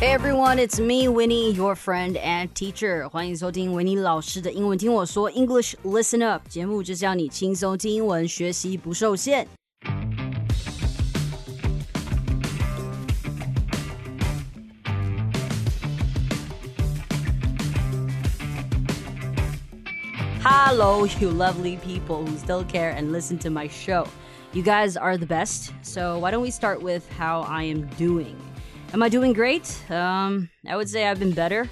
Hey everyone, it's me, Winnie, your friend and teacher. 欢迎收听维尼老师的英文听我说 English Listen Up 节目，就是要你轻松听英文，学习不受限。Hello, you lovely people who still care and listen to my show. You guys are the best. So why don't we start with how I am doing? Am I doing great? Um, I would say I've been better.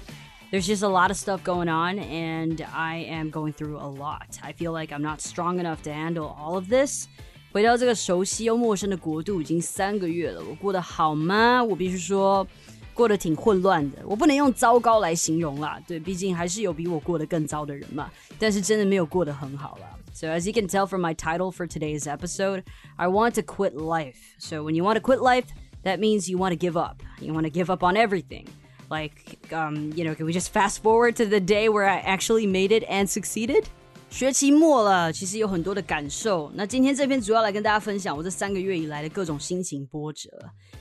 There's just a lot of stuff going on, and I am going through a lot. I feel like I'm not strong enough to handle all of this. 回到这个熟悉又陌生的国度已经三个月了，我过得好吗？我必须说，过得挺混乱的。我不能用糟糕来形容啦，对，毕竟还是有比我过得更糟的人嘛。但是真的没有过得很好啦。So as you can tell from my title for today's episode, I want to quit life. So when you want to quit life, that means you want to give up. You want to give up on everything. Like, um, you know, can we just fast forward to the day where I actually made it and succeeded? 学期末了，其实有很多的感受。那今天这篇主要来跟大家分享我这三个月以来的各种心情波折。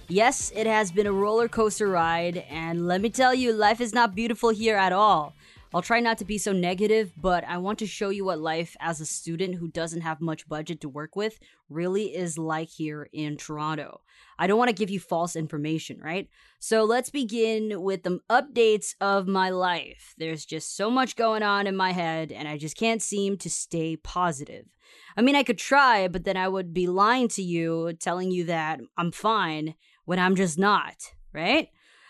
Yes, it has been a roller coaster ride, and let me tell you, life is not beautiful here at all. I'll try not to be so negative, but I want to show you what life as a student who doesn't have much budget to work with really is like here in Toronto. I don't want to give you false information, right? So let's begin with the updates of my life. There's just so much going on in my head, and I just can't seem to stay positive. I mean, I could try, but then I would be lying to you, telling you that I'm fine when I'm just not, right?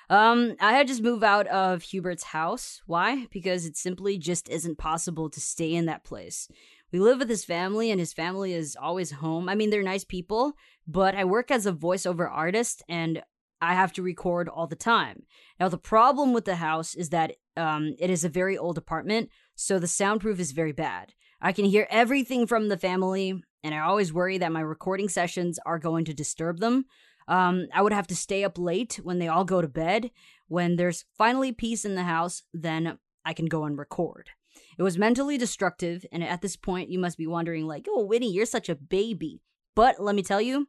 Um, I had just moved out of Hubert's house. Why? Because it simply just isn't possible to stay in that place. We live with his family, and his family is always home. I mean, they're nice people, but I work as a voiceover artist, and I have to record all the time. Now, the problem with the house is that um, it is a very old apartment, so the soundproof is very bad. I can hear everything from the family, and I always worry that my recording sessions are going to disturb them. Um, I would have to stay up late when they all go to bed. When there's finally peace in the house, then I can go and record. It was mentally destructive, and at this point, you must be wondering, like, oh, Winnie, you're such a baby. But let me tell you,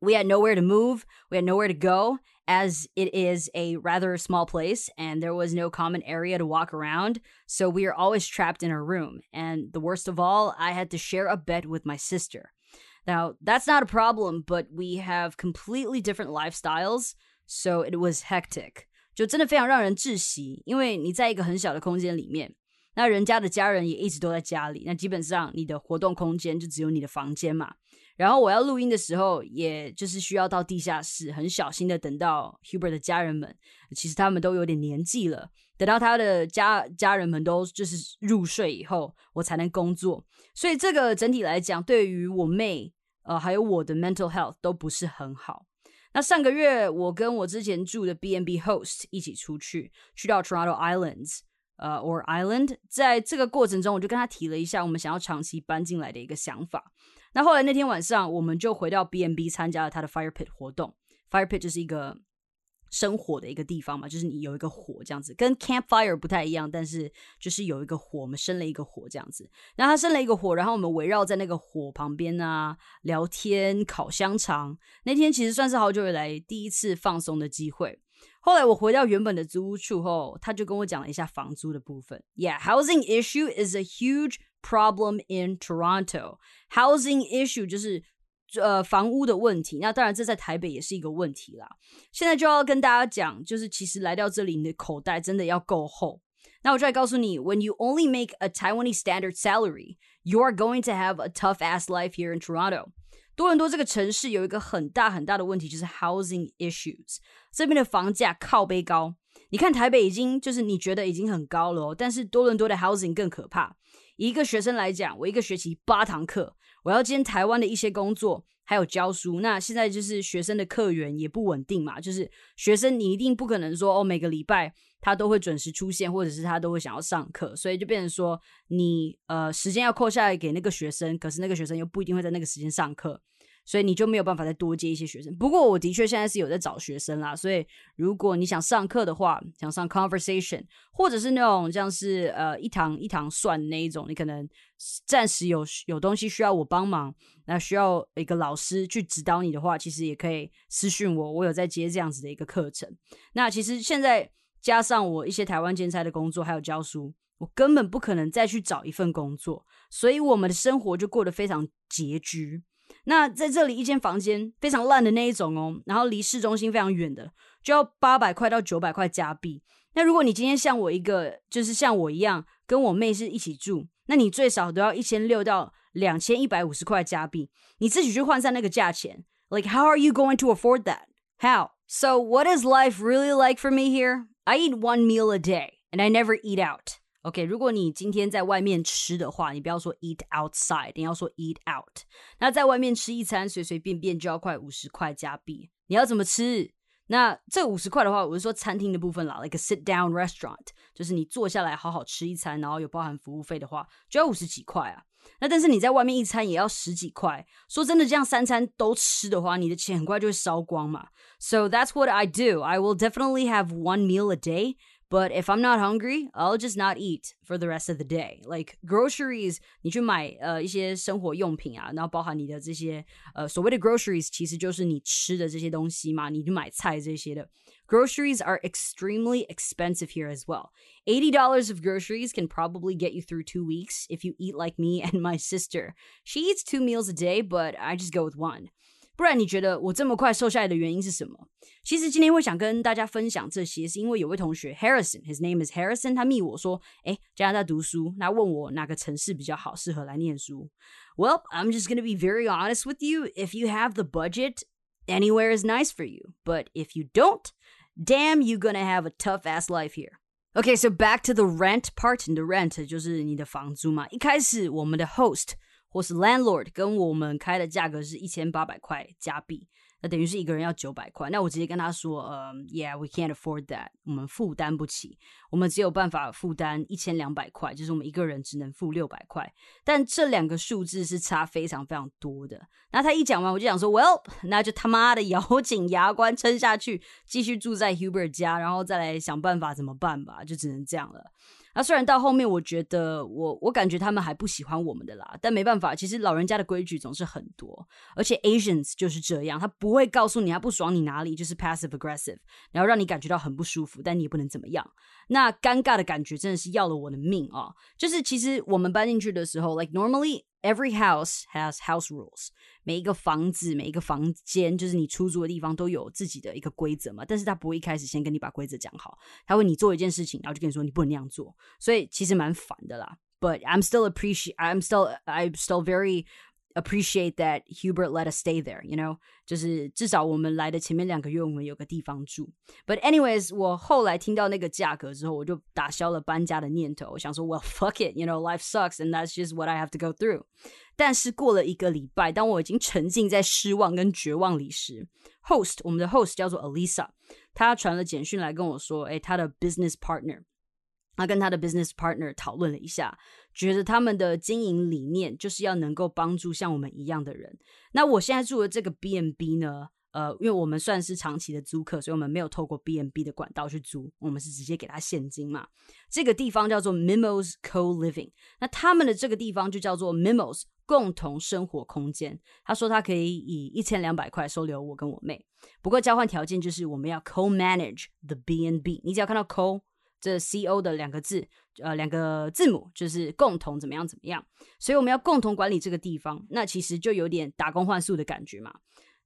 we had nowhere to move, we had nowhere to go, as it is a rather small place, and there was no common area to walk around, so we are always trapped in our room. And the worst of all, I had to share a bed with my sister. Now, that's not a problem, but we have completely different lifestyles, so it was hectic. 就真的非常让人窒息，因为你在一个很小的空间里面，那人家的家人也一直都在家里，那基本上你的活动空间就只有你的房间嘛。 然后我要录音的时候，也就是需要到地下室，很小心的等到 Huber 的家人们，其实他们都有点年纪了，等到他的家家人们都就是入睡以后，我才能工作。所以这个整体来讲，对于我妹。呃，还有我的 mental health 都不是很好。那上个月我跟我之前住的 BNB host 一起出去，去到 Toronto Islands，呃，or Island，在这个过程中，我就跟他提了一下我们想要长期搬进来的一个想法。那后来那天晚上，我们就回到 B n B 参加了他的 fire pit 活动。fire pit 就是一个生火的一个地方嘛，就是你有一个火这样子，跟 campfire 不太一样，但是就是有一个火，我们生了一个火这样子。然后他生了一个火，然后我们围绕在那个火旁边啊，聊天、烤香肠。那天其实算是好久以来第一次放松的机会。后来我回到原本的租屋处后，他就跟我讲了一下房租的部分。Yeah, housing issue is a huge problem in Toronto. Housing issue 就是。呃，房屋的问题，那当然这在台北也是一个问题啦。现在就要跟大家讲，就是其实来到这里，你的口袋真的要够厚。那我就来告诉你，When you only make a Taiwanese standard salary, you are going to have a tough ass life here in Toronto。 多伦多这个城市有一个很大很大的问题，就是 housing issues。这边的房价靠背高。你看台北已经就是你觉得已经很高了哦，但是多伦多的 housing 更可怕。一个学生来讲，我一个学期八堂课。我要兼台湾的一些工作，还有教书。那现在就是学生的客源也不稳定嘛，就是学生你一定不可能说哦，每个礼拜他都会准时出现，或者是他都会想要上课，所以就变成说你呃时间要扣下来给那个学生，可是那个学生又不一定会在那个时间上课。所以你就没有办法再多接一些学生。不过我的确现在是有在找学生啦，所以如果你想上课的话，想上 conversation，或者是那种像是呃一堂一堂算那一种，你可能暂时有有东西需要我帮忙，那需要一个老师去指导你的话，其实也可以私讯我，我有在接这样子的一个课程。那其实现在加上我一些台湾兼差的工作，还有教书。我根本不可能再去找一份工作，所以我们的生活就过得非常拮据。那在这里，一间房间非常烂的那一种哦，然后离市中心非常远的，就要八百块到九百块加币。那如果你今天像我一个，就是像我一样，跟我妹是一起住，那你最少都要一千六到两千一百五十块加币，你自己去换算那个价钱。Like how are you going to afford that? How? So what is life really like for me here? I eat one meal a day, and I never eat out. OK，如果你今天在外面吃的话，你不要说 eat outside，你要说 eat out。那在外面吃一餐，随随便便就要快五十块加币。你要怎么吃？那这五十块的话，我是说餐厅的部分啦，like a sit down restaurant，就是你坐下来好好吃一餐，然后有包含服务费的话，就要五十几块啊。那但是你在外面一餐也要十几块。说真的，这样三餐都吃的话，你的钱很快就会烧光嘛。So that's what I do. I will definitely have one meal a day. But if I'm not hungry, I'll just not eat for the rest of the day. Like groceries，你去买呃一些生活用品啊，然后包含你的这些呃所谓的 groceries，其实就是你吃的这些东西嘛，你去买菜这些的。Groceries are extremely expensive here as well. $80 of groceries can probably get you through two weeks if you eat like me and my sister. She eats two meals a day, but I just go with one. 不然你觉得我这么快瘦下来的原因是什么？其实今天会想跟大家分享这些，是因为有位同学 Harrison，his name is Harrison，他密我说，哎，加拿大读书，那问我哪个城市比较好，适合来念书。Well, I'm just gonna be very honest with you. If you have the budget, anywhere is nice for you. But if you don't, damn, you're gonna have a tough ass life here. Okay, so back to the rent part. 你的 rent 就是你的房租嘛。一开始我们的 host 或是 landlord 跟我们开的价格是一千八百块加币，那等于是一个人要九百块。那我直接跟他说，呃，Yeah，we can't afford that，我们负担不起，我们只有办法负担一千两百块，就是我们一个人只能付六百块。但这两个数字是差非常非常多的。那他一讲完，我就想说，Well，那就他妈的咬紧牙关撑下去，继续住在 Huber 家，然后再来想办法怎么办吧，就只能这样了。那虽然到后面，我觉得我我感觉他们还不喜欢我们的啦，但没办法，其实老人家的规矩总是很多，而且 Asians 就是这样，他不会告诉你他不爽你哪里，就是 passive aggressive，然后让你感觉到很不舒服，但你也不能怎么样。那尴尬的感觉真的是要了我的命啊！就是其实我们搬进去的时候，like normally every house has house rules，每一个房子、每一个房间，就是你出租的地方都有自己的一个规则嘛。但是他不会一开始先跟你把规则讲好，他会你做一件事情，然后就跟你说你不能那样做，所以其实蛮烦的啦。But I'm still appreciate, I'm still, I'm still very appreciate that Hubert let us stay there, you know，就是至少我们来的前面两个月，我们有个地方住。But anyways，我后来听到那个价格之后，我就打消了搬家的念头。我想说，Well fuck it，you know，life sucks，and that's just what I have to go through。但是过了一个礼拜，当我已经沉浸在失望跟绝望里时，host 我们的 host 叫做 Alisa，她传了简讯来跟我说，哎，她的 business partner。他跟他的 business partner 讨论了一下， 觉得他们的经营理念就是要能够帮助像我们一样的人。那我现在住的这个 B&B 呢，呃，因为我们算是长期的租客，所以我们没有透过 B&B 的管道去租，我们是直接给他现金嘛。这个地方叫做 Mimos Co Living，那他们的这个地方就叫做 Mimos 共同生活空间。他说他可以以一千两百块收留我跟我妹，不过交换条件就是我们要 co manage the B&B，。你只要看到 co。这 C O 的两个字，呃，两个字母就是共同怎么样怎么样，所以我们要共同管理这个地方，那其实就有点打工换宿的感觉嘛。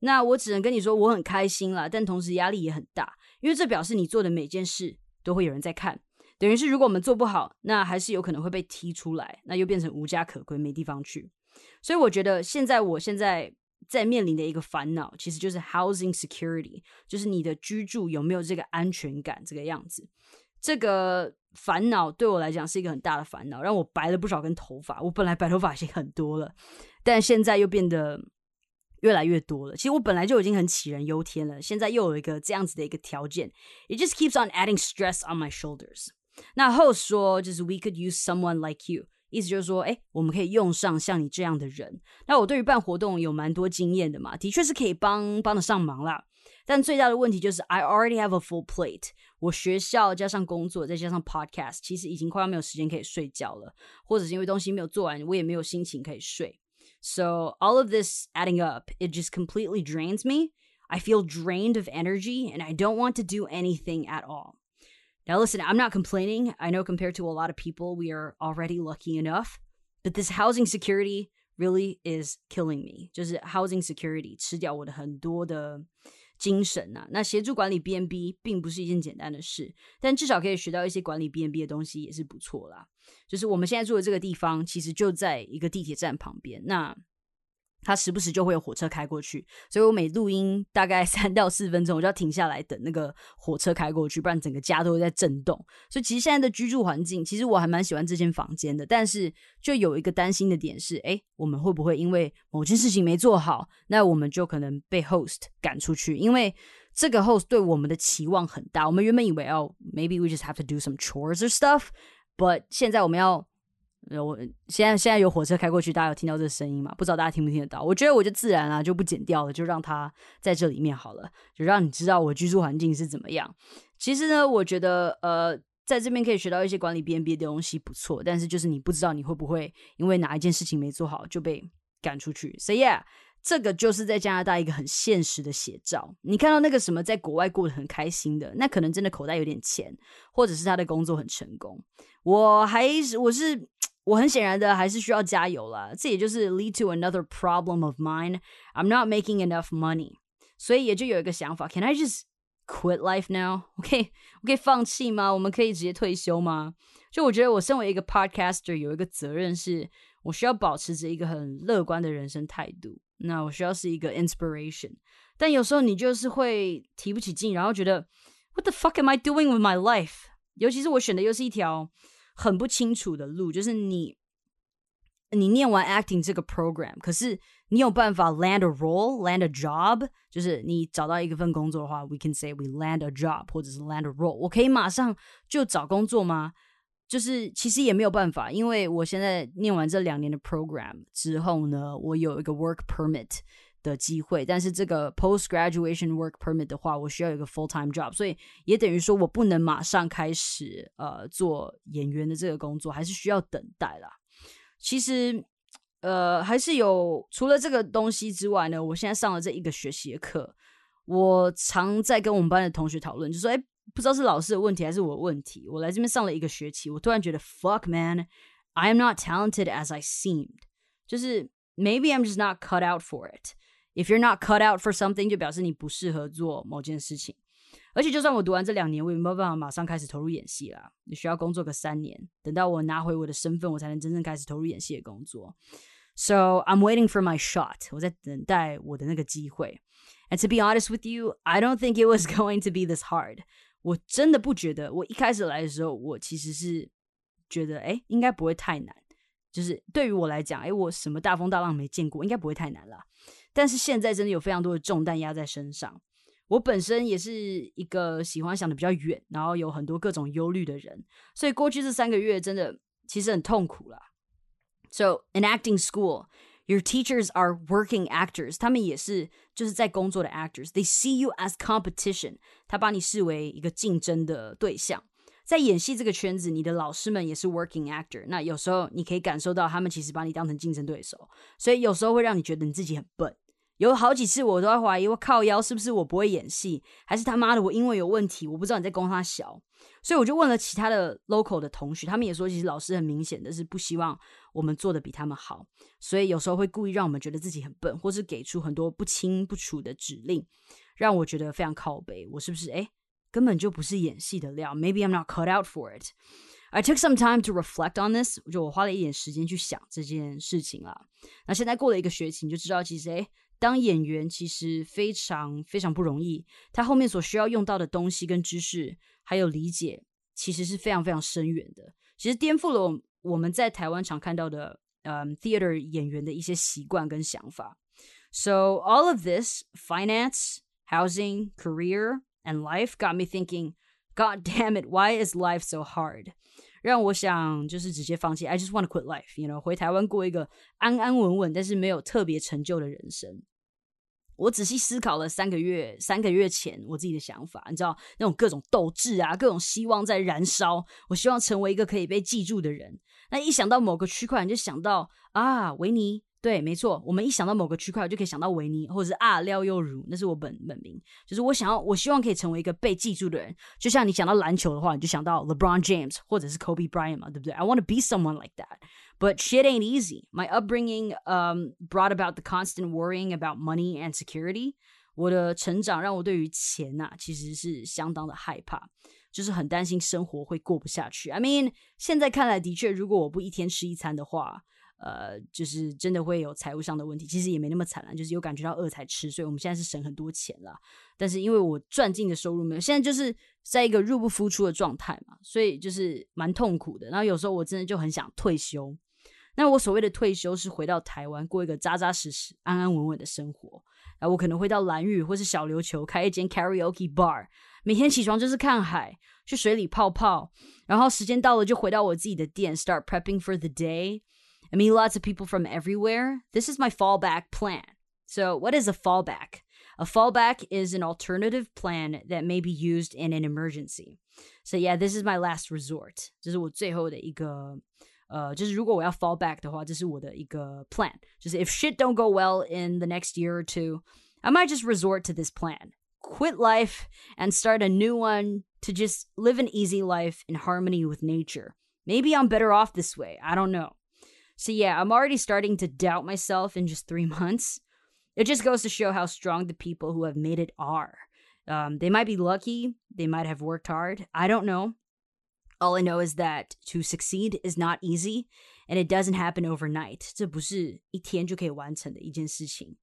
那我只能跟你说，我很开心了，但同时压力也很大，因为这表示你做的每件事都会有人在看，等于是如果我们做不好，那还是有可能会被踢出来，那又变成无家可归，没地方去。所以我觉得现在我现在在面临的一个烦恼，其实就是 housing security，就是你的居住有没有这个安全感这个样子。这个烦恼对我来讲是一个很大的烦恼，让我白了不少根头发。我本来白头发已经很多了，但现在又变得越来越多了。其实我本来就已经很杞人忧天了，现在又有一个这样子的一个条件，it just keeps on adding stress on my shoulders。那后说就是 we could use someone like you。意思就是说，哎，我们可以用上像你这样的人。那我对于办活动有蛮多经验的嘛，的确是可以帮帮得上忙啦。但最大的问题就是，I already have a full plate。我学校加上工作，再加上 podcast，其实已经快要没有时间可以睡觉了，或者是因为东西没有做完，我也没有心情可以睡。So all of this adding up, it just completely drains me. I feel drained of energy and I don't want to do anything at all. Now, listen, I'm not complaining. I know compared to a lot of people, we are already lucky enough. But this housing security really is killing me. 就是 housing security 吃掉我的很多的 精神、啊。那协助管理 BNB 并不是一件简单的事，但至少可以学到一些管理 BNB 的东西，也是不错啦。就是我们现在住的这个地方，其实就在一个地铁站旁边。那它时不时就会有火车开过去，所以我每录音大概 三到四分钟，我就要停下来等那个火车开过去，不然整个家都会在震动。所以其实现在的居住环境，其实我还蛮喜欢这间房间的，但是就有一个担心的点是，哎，我们会不会因为某件事情没做好，那我们就可能被 host 赶出去？因为这个 host 对我们的期望很大，我们原本以为哦，maybe we just have to do some chores or stuff，but 现在我们要。我现在现在有火车开过去，大家有听到这声音吗？不知道大家听不听得到？我觉得我就自然啊，就不剪掉了，就让它在这里面好了，就让你知道我居住环境是怎么样。其实呢，我觉得呃，在这边可以学到一些管理 B N B 的东西不错，但是就是你不知道你会不会因为哪一件事情没做好就被赶出去。所以这个就是在加拿大一个很现实的写照。你看到那个什么在国外过得很开心的，那可能真的口袋有点钱，或者是他的工作很成功。我还是我是。我很显然的还是需要加油了，这也就是 lead to another problem of mine. I'm not making enough money，所以也就有一个想法，Can I just quit life now？我可以我可以放弃吗？我们可以直接退休吗？就我觉得我身为一个 podcaster，有一个责任是，我需要保持着一个很乐观的人生态度。那我需要是一个 inspiration，但有时候你就是会提不起劲，然后觉得 What the fuck am I doing with my life？尤其是我选的又是一条。很不清楚的路，就是你你念完 acting 这个 program，可是你有办法 land a role，land a job，就是你找到一个份工作的话，we can say we land a job，或者是 land a role。我可以马上就找工作吗？就是其实也没有办法，因为我现在念完这两年的 program 之后呢，我有一个 work permit。的机会，但是这个 post graduation work permit 的话，我需要有一个 full time job，所以也等于说我不能马上开始呃做演员的这个工作，还是需要等待啦。其实呃还是有除了这个东西之外呢，我现在上了这一个学习的课，我常在跟我们班的同学讨论，就说哎，不知道是老师的问题还是我的问题，我来这边上了一个学期，我突然觉得 fuck man，I am not talented as I seemed，就是 maybe I'm just not cut out for it。 If you're not cut out for something，就表示你不适合做某件事情。而且，就算我读完这两年，我也没有办法马上开始投入演戏啦。你需要工作个三年，等到我拿回我的身份，我才能真正开始投入演戏的工作。So I'm waiting for my shot，我在等待我的那个机会。And to be honest with you, I don't think it was going to be this hard。我真的不觉得，我一开始来的时候，我其实是觉得，哎，应该不会太难。就是对于我来讲，哎，我什么大风大浪没见过，应该不会太难了。 但是现在真的有非常多的重担压在身上。我本身也是一个喜欢想的比较远，然后有很多各种忧虑的人，所以过去这三个月真的其实很痛苦啦。So in acting school, your teachers are working actors，他们也是就是在工作的 actors。They see you as competition，他把你视为一个竞争的对象。在演戏这个圈子，你的老师们也是 working actor。那有时候你可以感受到他们其实把你当成竞争对手，所以有时候会让你觉得你自己很笨。有好几次我都在怀疑，我靠腰是不是我不会演戏，还是他妈的我英文有问题？我不知道你在攻他小，所以我就问了其他的 local 的同学，他们也说，其实老师很明显的是不希望我们做的比他们好，所以有时候会故意让我们觉得自己很笨，或是给出很多不清不楚的指令，让我觉得非常靠背。我是不是哎根本就不是演戏的料？Maybe I'm not cut out for it. I took some time to reflect on this，就我花了一点时间去想这件事情啦。那现在过了一个学期，你就知道其实哎。当演员其实非常非常不容易，他后面所需要用到的东西跟知识，还有理解，其实是非常非常深远的。其实颠覆了我们在台湾常看到的，嗯，theater 演员的一些习惯跟想法。So all of this finance, housing, career, and life got me thinking, God damn it, why is life so hard? 让我想就是直接放弃。I just want to quit life, you know，回台湾过一个安安稳稳，但是没有特别成就的人生。我仔细思考了三个月，三个月前我自己的想法，你知道那种各种斗志啊，各种希望在燃烧。我希望成为一个可以被记住的人。那一想到某个区块，你就想到啊，维尼。对，没错，我们一想到某个区块，就可以想到维尼，或者是啊廖又如，那是我本本名。就是我想要，我希望可以成为一个被记住的人。就像你想到篮球的话，你就想到 LeBron James 或者是 Kobe Bryant 嘛，对不对？I want to be someone like that. But shit ain't easy. My upbringing um brought about the constant worrying about money and security. 我的成长让我对于钱呐、啊，其实是相当的害怕，就是很担心生活会过不下去。I mean，现在看来的确，如果我不一天吃一餐的话，呃，就是真的会有财务上的问题。其实也没那么惨了，就是有感觉到饿才吃，所以我们现在是省很多钱了。但是因为我赚进的收入没有，现在就是在一个入不敷出的状态嘛，所以就是蛮痛苦的。然后有时候我真的就很想退休。那我所谓的退休是回到台湾过一个扎扎实实、安安稳稳的生活。然后我可能会到蓝屿或是小琉球开一间 karaoke bar，每天起床就是看海，去水里泡泡，然后时间到了就回到我自己的店，start prepping for the day。I meet lots of people from everywhere. This is my fallback plan. So, what is a fallback? A fallback is an alternative plan that may be used in an emergency. So, yeah, this is my last resort. 这是我最后的一个呃，就是如果我要 fall back 的话，这是我的一个 plan。就是 if shit don't go well in the next year or two, I might just resort to this plan. Quit life and start a new one to just live an easy life in harmony with nature. Maybe I'm better off this way. I don't know. So yeah, I'm already starting to doubt myself in just three months. It just goes to show how strong the people who have made it are. Um, they might be lucky, they might have worked hard. I don't know. All I know is that to succeed is not easy, and it doesn't happen overnight. 这不是一天就可以完成的一件事情。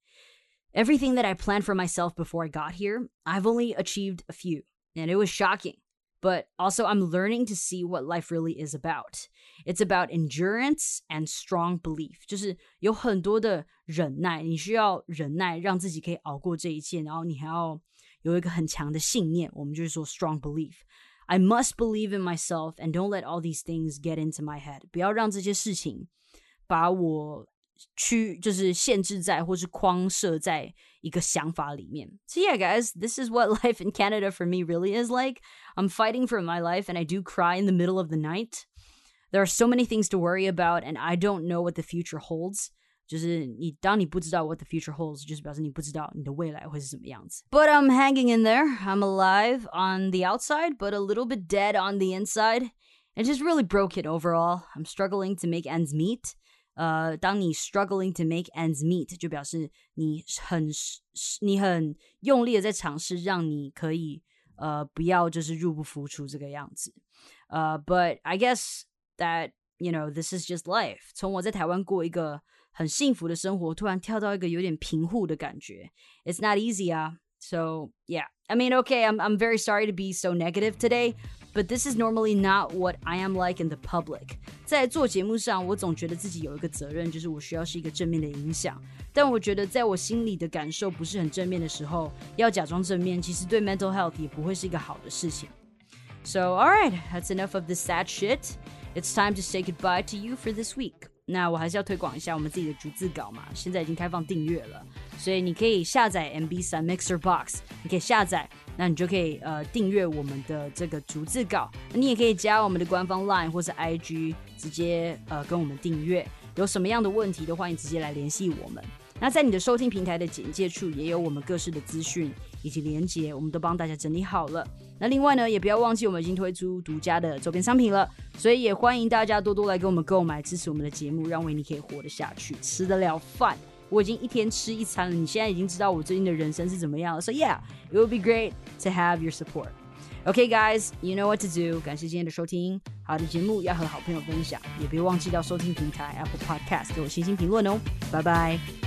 Everything that I planned for myself before I got here, I've only achieved a few, and it was shocking. But also, I'm learning to see what life really is about. It's about endurance and strong belief. 就是有很多的忍耐，你需要忍耐，让自己可以熬过这一切，然后你还要有一个很强的信念。我们就是说 strong belief。I must believe in myself and don't let all these things get into my head. 不要让这些事情把我 去就是限制在或是框设在一个想法里面。So yeah, guys, this is what life in Canada for me really is like. I'm fighting for my life and I do cry in the middle of the night. There are so many things to worry about and I don't know what the future holds. 就是你当你不知道 what the future holds，就是表示你不知道你的未来会是什么样子。But I'm hanging in there. I'm alive on the outside, but a little bit dead on the inside. It just really broke it overall. I'm struggling to make ends meet. 呃，当你 struggling to make ends meet，就表示你很你很用力的在尝试让你可以呃不要就是入不敷出这个样子。呃，But I guess that you know this is just life。从我在台湾过一个很幸福的生活，突然跳到一个有点贫户的感觉，It's not easy 啊。So yeah, I mean, okay, I'm I'm very sorry to be so negative today, but this is normally not what I am like in the public. 在做节目上，我总觉得自己有一个责任，就是我需要是一个正面的影响。但我觉得，在我心里的感受不是很正面的时候，要假装正面，其实对 mental health 也不会是一个好的事情。So, alright, that's enough of this sad shit. It's time to say goodbye to you for this week. 那我还是要推广一下我们自己的逐字稿嘛，现在已经开放订阅了，所以你可以下载 MB 三 Mixer Box，你可以下载，那你就可以呃订阅我们的这个逐字稿，你也可以加我们的官方 Line 或是 IG，直接呃跟我们订阅。有什么样的问题的话，你直接来联系我们。那在你的收听平台的简介处也有我们各式的资讯以及连接，我们都帮大家整理好了。那另外呢，也不要忘记我们已经推出独家的周边商品了，所以也欢迎大家多多来给我们购买，支持我们的节目，让维尼可以活得下去，吃得了饭。我已经一天吃一餐了，你现在已经知道我最近的人生是怎么样了。So yeah, it would be great to have your support. Okay, guys, you know what to do. 感谢今天的收听，好的节目要和好朋友分享，也别忘记到收听平台 Apple Podcast 给我星星评论哦。拜拜。